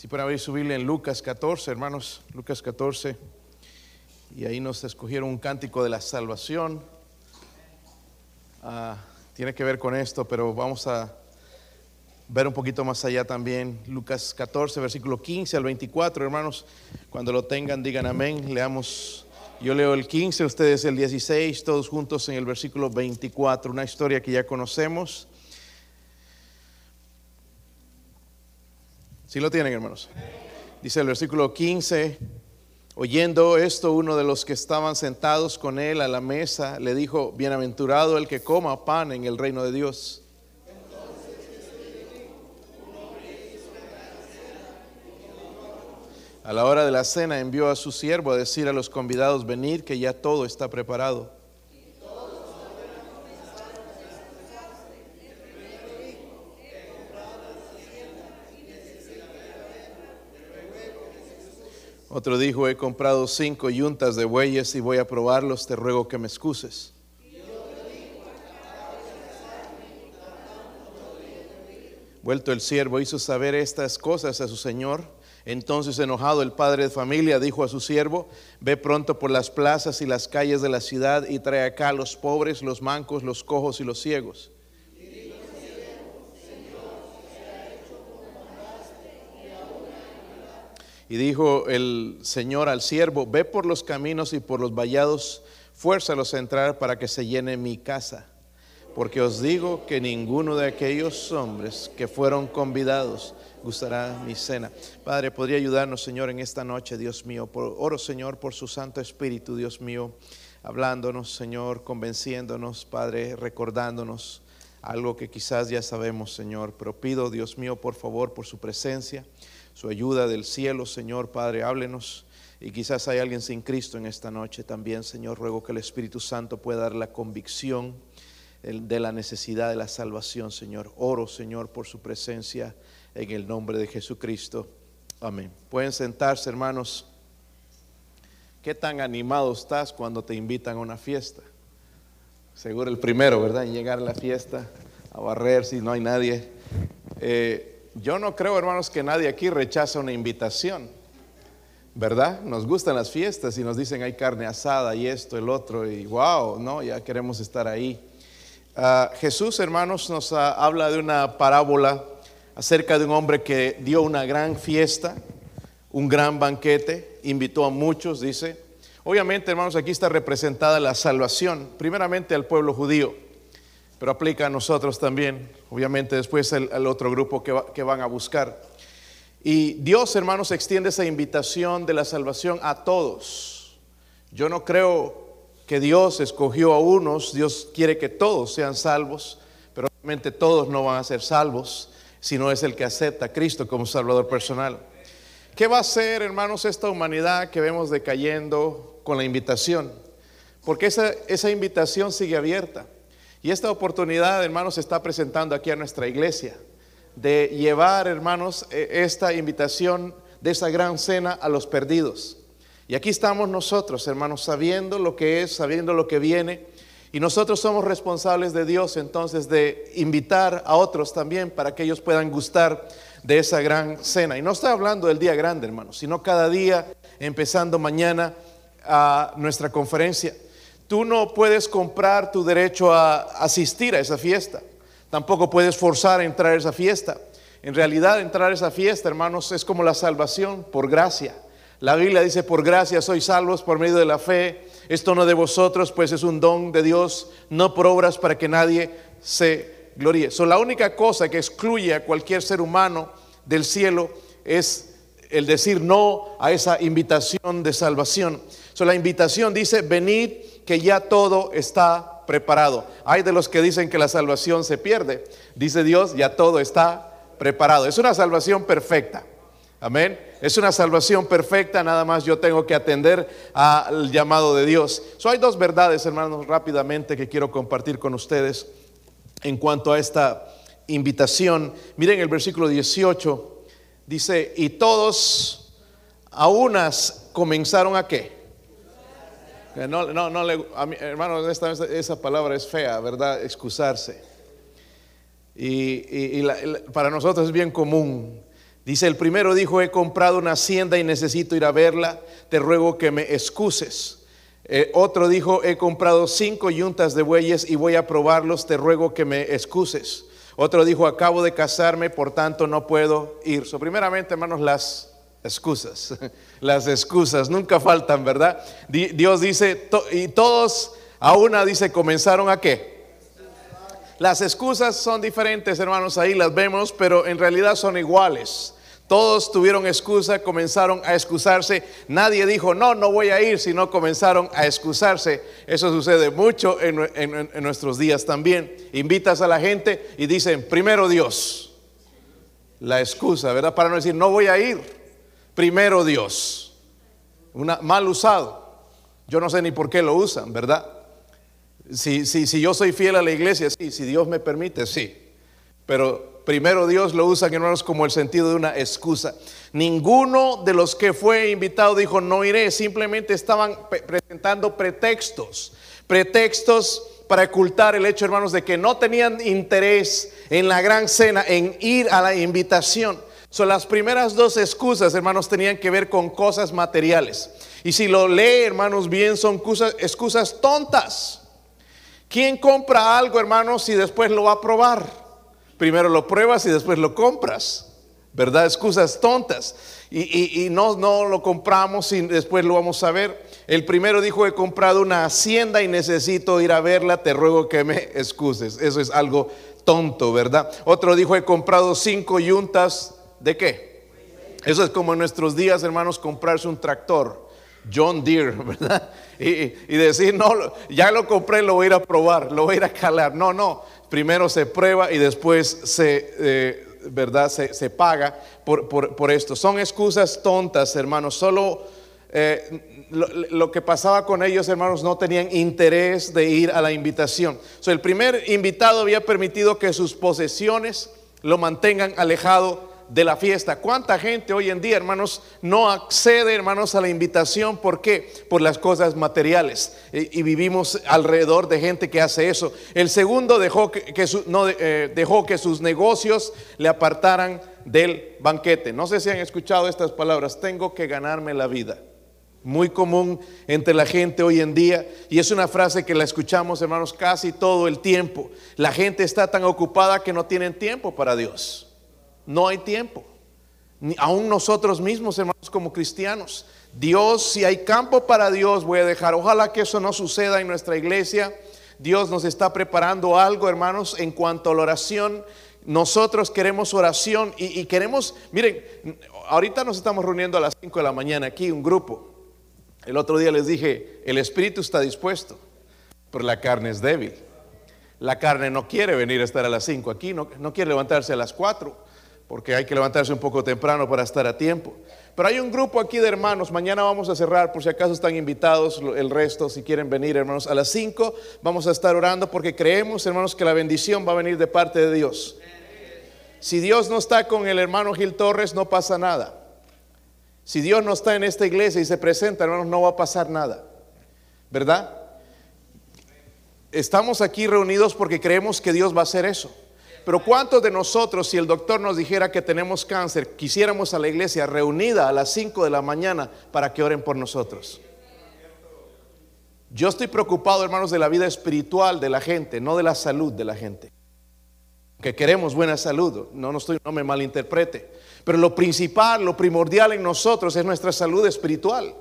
Si pueden abrir su Biblia en Lucas 14, hermanos, Lucas 14. Y ahí nos escogieron un cántico de la salvación. Ah, tiene que ver con esto, pero vamos a ver un poquito más allá también. Lucas 14, versículo 15 al 24, hermanos. Cuando lo tengan, digan amén. Leamos. Yo leo el 15, ustedes el 16, todos juntos en el versículo 24, una historia que ya conocemos. Si lo tienen, hermanos? Dice el versículo 15, oyendo esto, uno de los que estaban sentados con él a la mesa le dijo, bienaventurado el que coma pan en el reino de Dios. A la hora de la cena envió a su siervo a decir a los convidados, venid que ya todo está preparado. Otro dijo, he comprado cinco yuntas de bueyes y voy a probarlos, te ruego que me excuses. Vuelto el siervo hizo saber estas cosas a su señor. Entonces enojado el padre de familia dijo a su siervo, ve pronto por las plazas y las calles de la ciudad y trae acá a los pobres, los mancos, los cojos y los ciegos. Y dijo el Señor al siervo, ve por los caminos y por los vallados, fuérzalos a entrar para que se llene mi casa. Porque os digo que ninguno de aquellos hombres que fueron convidados gustará mi cena. Padre, podría ayudarnos, Señor, en esta noche, Dios mío. Por, oro, Señor, por su Santo Espíritu, Dios mío, hablándonos, Señor, convenciéndonos, Padre, recordándonos algo que quizás ya sabemos, Señor. Pero pido, Dios mío, por favor, por su presencia su ayuda del cielo, Señor Padre, háblenos. Y quizás hay alguien sin Cristo en esta noche también, Señor. Ruego que el Espíritu Santo pueda dar la convicción de la necesidad de la salvación, Señor. Oro, Señor, por su presencia en el nombre de Jesucristo. Amén. Pueden sentarse, hermanos. ¿Qué tan animado estás cuando te invitan a una fiesta? Seguro el primero, ¿verdad? En llegar a la fiesta, a barrer si no hay nadie. Eh, yo no creo, hermanos, que nadie aquí rechaza una invitación, ¿verdad? Nos gustan las fiestas y nos dicen hay carne asada y esto, el otro, y wow, ¿no? Ya queremos estar ahí. Ah, Jesús, hermanos, nos habla de una parábola acerca de un hombre que dio una gran fiesta, un gran banquete, invitó a muchos, dice. Obviamente, hermanos, aquí está representada la salvación, primeramente al pueblo judío pero aplica a nosotros también, obviamente después al, otro grupo que, que van a buscar. Y Dios, hermanos, extiende esa invitación de la salvación a todos. Yo no creo que Dios escogió a unos, Dios quiere que todos sean salvos, pero obviamente todos no van a ser salvos si no es el que acepta a Cristo como Salvador personal. ¿Qué va a hacer, hermanos, esta humanidad que vemos decayendo con la invitación? Porque esa, esa invitación sigue abierta. Y esta oportunidad, hermanos, se está presentando aquí a nuestra iglesia de llevar, hermanos, e, esta invitación de esa gran cena a los perdidos. Y aquí estamos nosotros, hermanos, sabiendo lo que es, sabiendo lo que viene. Y nosotros somos responsables de Dios entonces de invitar a otros también para que ellos puedan gustar de esa gran cena. Y no estoy hablando del día grande, hermanos, sino cada día, empezando mañana a nuestra conferencia. Tú no puedes comprar tu derecho a asistir a esa fiesta. Tampoco puedes forzar a entrar a esa fiesta. En realidad entrar a esa fiesta, hermanos, es como la salvación por gracia. La Biblia dice, por gracia sois salvos por medio de la fe. Esto no de vosotros, pues es un don de Dios, no por obras para que nadie se gloríe. So, la única cosa que excluye a cualquier ser humano del cielo es el decir no a esa invitación de salvación. So, la invitación dice, venid que ya todo está preparado. Hay de los que dicen que la salvación se pierde. Dice Dios, ya todo está preparado. Es una salvación perfecta. Amén. Es una salvación perfecta, nada más yo tengo que atender al llamado de Dios. So, hay dos verdades, hermanos, rápidamente que quiero compartir con ustedes en cuanto a esta invitación. Miren el versículo 18, dice, y todos a unas comenzaron a qué? No, no, no le, hermano, esa palabra es fea, ¿verdad? Excusarse. Y, para nosotros es bien común Dice, el primero dijo, he comprado una hacienda y necesito ir a verla, te ruego que me excuses. Eh, otro dijo, he comprado cinco yuntas de bueyes y voy a probarlos, te ruego que me excuses. Otro dijo, acabo de casarme, por tanto no puedo ir. So, primeramente, hermanos, las excusas. Las excusas nunca faltan, ¿verdad? Dios dice, y todos a una dice, comenzaron a qué? Las excusas son diferentes, hermanos, ahí las vemos, pero en realidad son iguales. Todos tuvieron excusa, comenzaron a excusarse. Nadie dijo, no, no voy a ir, sino comenzaron a excusarse. Eso sucede mucho en, nuestros días también. Invitas a la gente y dicen, primero Dios. La excusa, ¿verdad? Para no decir, no voy a ir. Primero Dios. Una, mal usado. Yo no sé ni por qué lo usan, ¿verdad? Si, si, si yo soy fiel a la iglesia, sí. Si Dios me permite, sí. Pero Primero Dios lo usa, hermanos, como el sentido de una excusa. Ninguno de los que fue invitado dijo, no iré. Simplemente estaban presentando pretextos. Pretextos para ocultar el hecho, hermanos, de que no tenían interés en la gran cena, en ir a la invitación. Son las primeras dos excusas, hermanos, tenían que ver con cosas materiales. Y si lo lee, hermanos, bien, son excusas, excusas tontas. ¿Quién compra algo, hermanos, si después lo va a probar? primero lo pruebas y después lo compras. ¿Verdad? Excusas tontas. Y, no, no lo compramos y después lo vamos a ver. El primero dijo, he comprado una hacienda y necesito ir a verla, te ruego que me excuses. Eso es algo tonto, ¿verdad? Otro dijo, he comprado cinco yuntas. ¿De qué? Eso es como en nuestros días, hermanos, comprarse un tractor. John Deere, ¿verdad? Y, decir, no, ya lo compré, lo voy a ir a probar, lo voy a ir a calar. No, no, primero se prueba y después se, eh, ¿verdad? Se, paga por, esto. Son excusas tontas, hermanos. Solo eh, lo, que pasaba con ellos, hermanos, no tenían interés de ir a la invitación. el primer invitado había permitido que sus posesiones lo mantengan alejado de la fiesta. ¿Cuánta gente hoy en día, hermanos, no accede, hermanos, a la invitación? ¿Por qué? Por las cosas materiales. Y, vivimos alrededor de gente que hace eso. El segundo dejó que, no, eh, dejó que sus negocios le apartaran del banquete. No sé si han escuchado estas palabras. Tengo que ganarme la vida. Muy común entre la gente hoy en día. Y es una frase que la escuchamos, hermanos, casi todo el tiempo. La gente está tan ocupada que no tienen tiempo para Dios. No hay tiempo. Ni aún nosotros mismos, hermanos, como cristianos. Dios, si hay campo para Dios, voy a dejar. Ojalá que eso no suceda en nuestra iglesia. Dios nos está preparando algo, hermanos, en cuanto a la oración. Nosotros queremos oración y, queremos, miren, ahorita nos estamos reuniendo a las 5 de la mañana aquí, un grupo. El otro día les dije, el espíritu está dispuesto, pero la carne es débil. La carne no quiere venir a estar a las 5 aquí, no, no quiere levantarse a las 4 porque hay que levantarse un poco temprano para estar a tiempo. Pero hay un grupo aquí de hermanos, mañana vamos a cerrar, por si acaso están invitados el resto, si quieren venir hermanos, a las 5 vamos a estar orando porque creemos hermanos que la bendición va a venir de parte de Dios. Si Dios no está con el hermano Gil Torres, no pasa nada. Si Dios no está en esta iglesia y se presenta, hermanos, no va a pasar nada. ¿Verdad? Estamos aquí reunidos porque creemos que Dios va a hacer eso. Pero ¿cuántos de nosotros, si el doctor nos dijera que tenemos cáncer, quisiéramos a la iglesia reunida a las 5 de la mañana para que oren por nosotros? Yo estoy preocupado, hermanos, de la vida espiritual de la gente, no de la salud de la gente. Que queremos buena salud, no, no, estoy, no me malinterprete. Pero lo principal, lo primordial en nosotros es nuestra salud espiritual.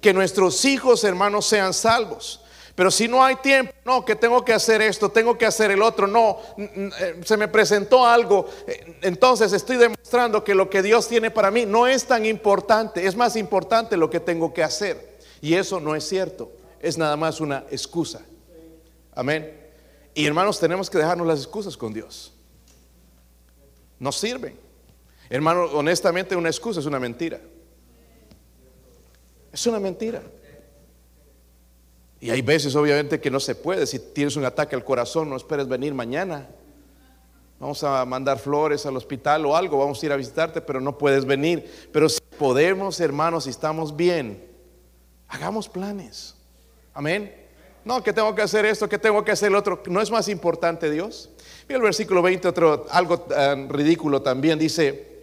Que nuestros hijos, hermanos, sean salvos. Pero si no hay tiempo, no, que tengo que hacer esto, tengo que hacer el otro, no, eh, se me presentó algo, eh, entonces estoy demostrando que lo que Dios tiene para mí no es tan importante, es más importante lo que tengo que hacer. Y eso no es cierto, es nada más una excusa. Amén. Y hermanos, tenemos que dejarnos las excusas con Dios. No sirven. Hermano, honestamente una excusa es una mentira. Es una mentira. Y hay veces obviamente que no se puede. Si tienes un ataque al corazón, no esperes venir mañana. Vamos a mandar flores al hospital o algo, vamos a ir a visitarte, pero no puedes venir. Pero si podemos, hermanos, si estamos bien, hagamos planes. Amén. No, que tengo que hacer esto, que tengo que hacer el otro. ¿No es más importante Dios? Mira el versículo 20, otro, algo ridículo también. Dice,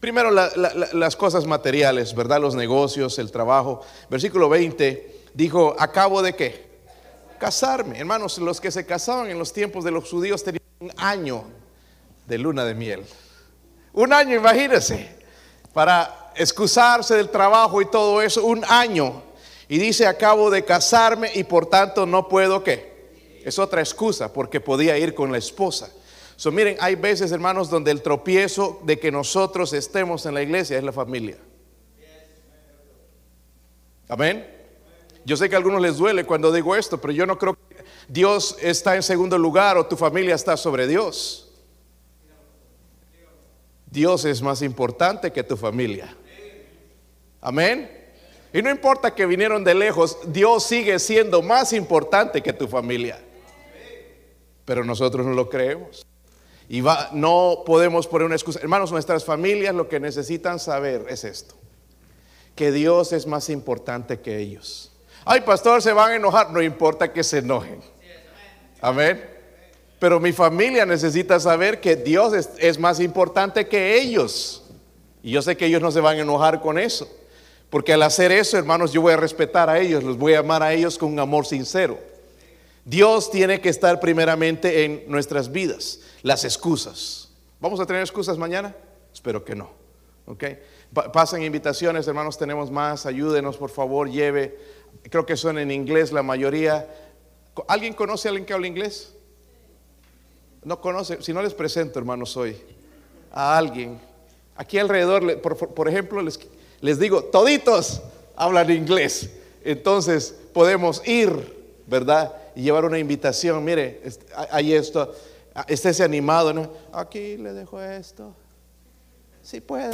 Primero las cosas materiales, ¿verdad? Los negocios, el trabajo. Versículo 20 dijo, acabo de qué? Casarme. Hermanos, los que se casaban en los tiempos de los judíos tenían un año de luna de miel. Un año, imagínense, para excusarse del trabajo y todo eso, un año. Y dice, acabo de casarme y por tanto no puedo qué. Es otra excusa porque podía ir con la esposa. So, miren, hay veces, hermanos, donde el tropiezo de que nosotros estemos en la iglesia es la familia. Amén. Yo sé que a algunos les duele cuando digo esto, pero yo no creo que Dios está en segundo lugar o tu familia está sobre Dios. Dios es más importante que tu familia. Amén. Y no importa que vinieron de lejos, Dios sigue siendo más importante que tu familia. Pero nosotros no lo creemos. Y va, no podemos poner una excusa. Hermanos, nuestras familias lo que necesitan saber es esto. Que Dios es más importante que ellos. Ay, pastor, se van a enojar. No importa que se enojen. Amén. Pero mi familia necesita saber que Dios es, más importante que ellos. Y yo sé que ellos no se van a enojar con eso. Porque al hacer eso, hermanos, yo voy a respetar a ellos, los voy a amar a ellos con un amor sincero. Dios tiene que estar primeramente en nuestras vidas. Las excusas. ¿Vamos a tener excusas mañana? Espero que no. ¿Ok? Pasen invitaciones, hermanos, tenemos más. Ayúdenos, por favor, lleve. Creo que son en inglés la mayoría. ¿Alguien conoce a alguien que habla inglés? No conoce. Si no les presento, hermanos, hoy a alguien. Aquí alrededor, por, ejemplo, les, digo, toditos hablan inglés. Entonces podemos ir, ¿verdad? y llevar una invitación. Mire, hay esto, estése animado, ¿no? Aquí le dejo esto. Si puede.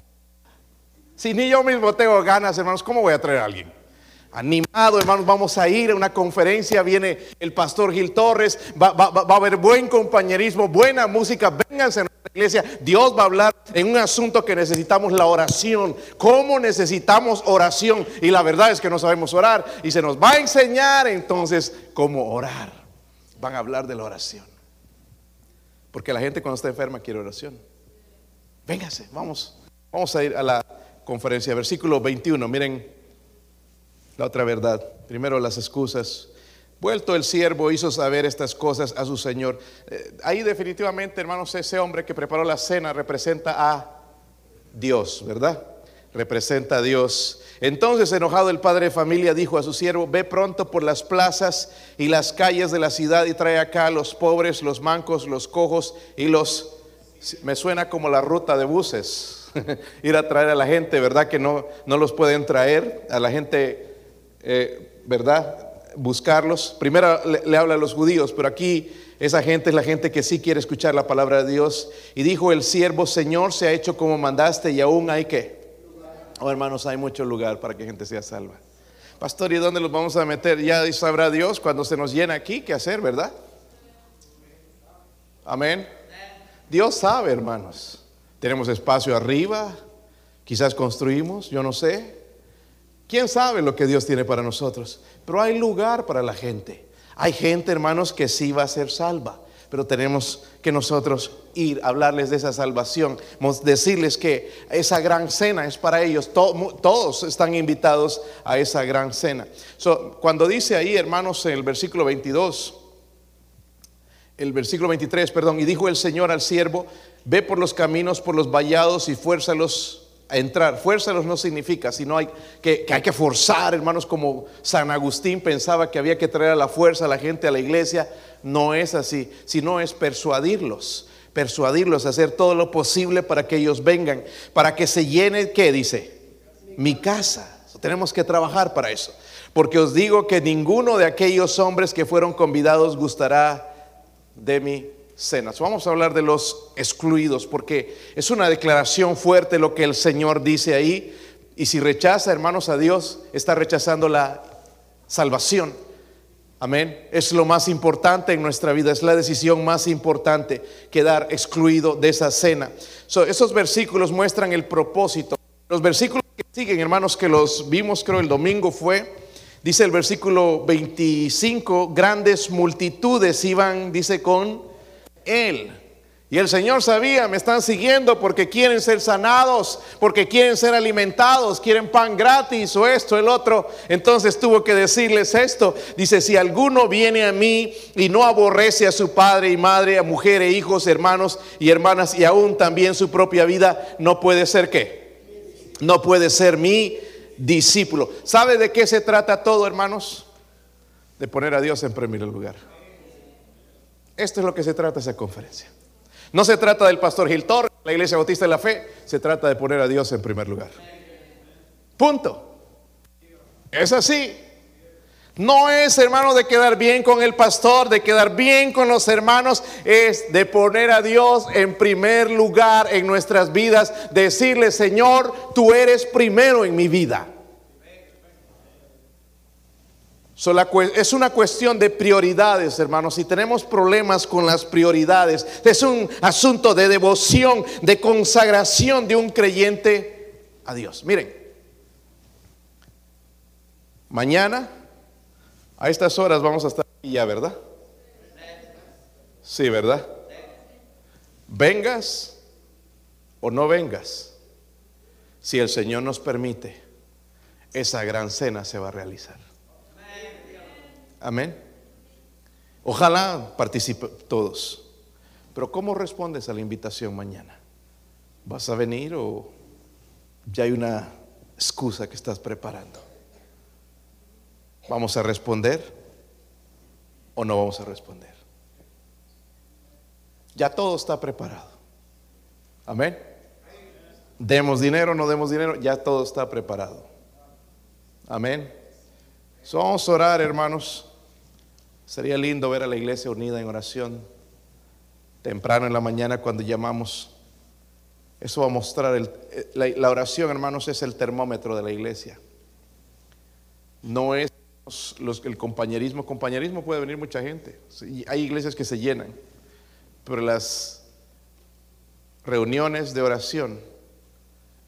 Si ni yo mismo tengo ganas, hermanos, ¿cómo voy a traer a alguien? Animado, hermanos, vamos a ir a una conferencia, viene el pastor Gil Torres, va, a haber buen compañerismo, buena música, vénganse a nuestra iglesia, Dios va a hablar en un asunto que necesitamos la oración, cómo necesitamos oración y la verdad es que no sabemos orar y se nos va a enseñar entonces cómo orar, van a hablar de la oración, porque la gente cuando está enferma quiere oración, vénganse, vamos, vamos a ir a la conferencia, versículo 21, miren la otra verdad. Primero las excusas. Vuelto el siervo hizo saber estas cosas a su señor. Eh, ahí definitivamente, hermanos, ese hombre que preparó la cena representa a Dios, ¿verdad? Representa a Dios. Entonces, enojado el padre de familia dijo a su siervo, ve pronto por las plazas y las calles de la ciudad y trae acá a los pobres, los mancos, los cojos y los... Me suena como la ruta de buses, ir a traer a la gente, ¿verdad? Que no, no los pueden traer, a la gente eh, ¿verdad? Buscarlos. Primero le, habla a los judíos, pero aquí esa gente es la gente que sí quiere escuchar la palabra de Dios. Y dijo el siervo, Señor, se ha hecho como mandaste y aún hay que. Oh, hermanos, hay mucho lugar para que gente sea salva. Pastor, ¿y dónde los vamos a meter? Ya sabrá Dios cuando se nos llena aquí qué hacer, ¿verdad? Amén. Dios sabe, hermanos. Tenemos espacio arriba, quizás construimos, yo no sé. ¿Quién sabe lo que Dios tiene para nosotros? Pero hay lugar para la gente. Hay gente, hermanos, que sí va a ser salva. Pero tenemos que nosotros ir a hablarles de esa salvación, decirles que esa gran cena es para ellos. todos están invitados a esa gran cena. cuando dice ahí, hermanos, en el versículo 22, el versículo 23, perdón, y dijo el Señor al siervo, ve por los caminos, por los vallados y fuérzalos entrar. Fuérzalos no significa, sino que, hay que forzar, hermanos, como San Agustín pensaba que había que traer a la fuerza a la gente a la iglesia. No es así, sino es persuadirlos, persuadirlos hacer todo lo posible para que ellos vengan, para que se llene, ¿qué dice? Mi casa. Tenemos que trabajar para eso. Porque os digo que ninguno de aquellos hombres que fueron convidados gustará de mi cenas. Vamos a hablar de los excluidos porque es una declaración fuerte lo que el Señor dice ahí. Y si rechaza, hermanos, a Dios, está rechazando la salvación. Amén. Es lo más importante en nuestra vida, es la decisión más importante, quedar excluido de esa cena. esos versículos muestran el propósito. Los versículos que siguen, hermanos, que los vimos creo el domingo fue, dice el versículo 25, grandes multitudes iban, dice, con él. Y el Señor sabía, me están siguiendo porque quieren ser sanados, porque quieren ser alimentados, quieren pan gratis o esto, el otro. Entonces tuvo que decirles esto. Dice, si alguno viene a mí y no aborrece a su padre y madre, a mujeres, hijos, hermanos y hermanas y aún también su propia vida, no puede ser qué. No puede ser mi discípulo. ¿Sabe de qué se trata todo, hermanos? De poner a Dios en primer lugar. Esto es lo que se trata esa conferencia. No se trata del pastor Gil Torres, la iglesia bautista de la fe, se trata de poner a Dios en primer lugar. Punto. Es así. No es, hermano, de quedar bien con el pastor, de quedar bien con los hermanos, es de poner a Dios en primer lugar en nuestras vidas, decirle, Señor, tú eres primero en mi vida. Es una cuestión de prioridades, hermanos. Si tenemos problemas con las prioridades, es un asunto de devoción, de consagración de un creyente a Dios. Miren, mañana a estas horas vamos a estar aquí ya, ¿verdad? Sí, ¿verdad? Vengas o no vengas, si el Señor nos permite, esa gran cena se va a realizar. Amén. Ojalá participen todos. Pero ¿cómo respondes a la invitación mañana? ¿Vas a venir o ya hay una excusa que estás preparando? ¿Vamos a responder o no vamos a responder? Ya todo está preparado. Amén. Demos dinero, no demos dinero, ya todo está preparado. Amén. vamos a orar, hermanos. Sería lindo ver a la iglesia unida en oración temprano en la mañana cuando llamamos. Eso va a mostrar, eh, la, oración hermanos es el termómetro de la iglesia. No es el compañerismo. Compañerismo puede venir mucha gente. hay iglesias que se llenan. Pero las reuniones de oración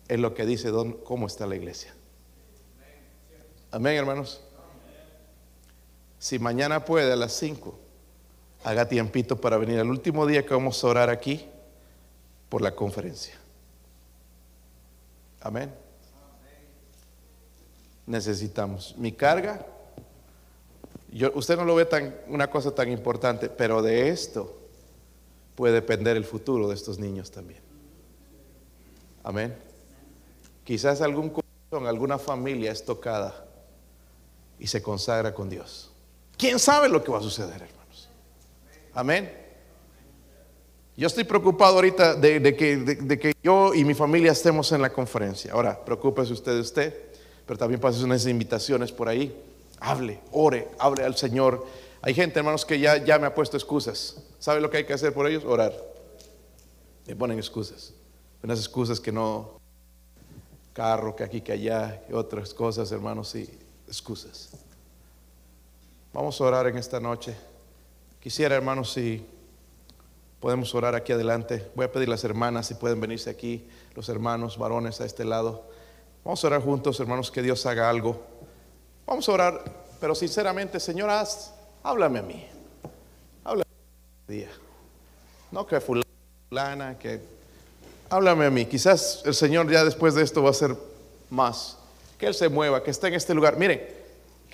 es lo que dice cómo está la iglesia. Amén, hermanos. Si mañana puede a las 5, haga tiempito para venir al último día que vamos a orar aquí por la conferencia. Amén. Necesitamos mi carga. Yo, usted no lo ve tan una cosa tan importante, pero de esto puede depender el futuro de estos niños también. Amén. Quizás algún corazón, alguna familia es tocada y se consagra con Dios. ¿Quién sabe lo que va a suceder, hermanos? Amén. Yo estoy preocupado ahorita de, que, yo y mi familia estemos en la conferencia. Ahora, preocúpese usted de usted, pero también pase unas invitaciones por ahí. Hable, ore, hable al Señor. Hay gente, hermanos, que ya, ya me ha puesto excusas. ¿Sabe lo que hay que hacer por ellos? Orar. Me ponen excusas. Unas excusas que no, carro, que aquí, que allá, y otras cosas, hermanos, y excusas. Vamos a orar en esta noche. Quisiera, hermanos, si podemos orar aquí adelante. Voy a pedir a las hermanas si pueden venirse aquí, los hermanos varones a este lado. Vamos a orar juntos, hermanos, que Dios haga algo. Vamos a orar, pero sinceramente, Señor, háblame a mí. Háblame a día. No que fulana, que háblame a mí. Quizás el Señor ya después de esto va a hacer más. Que Él se mueva, que esté en este lugar. Miren,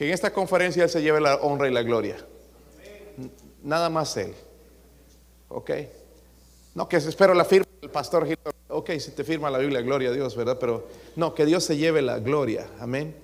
que en esta conferencia Él se lleve la honra y la gloria. Nada más Él. ¿Ok? No, que espero la firma del pastor Ok, si te firma la Biblia, gloria a Dios, ¿verdad? Pero no, que Dios se lleve la gloria. Amén.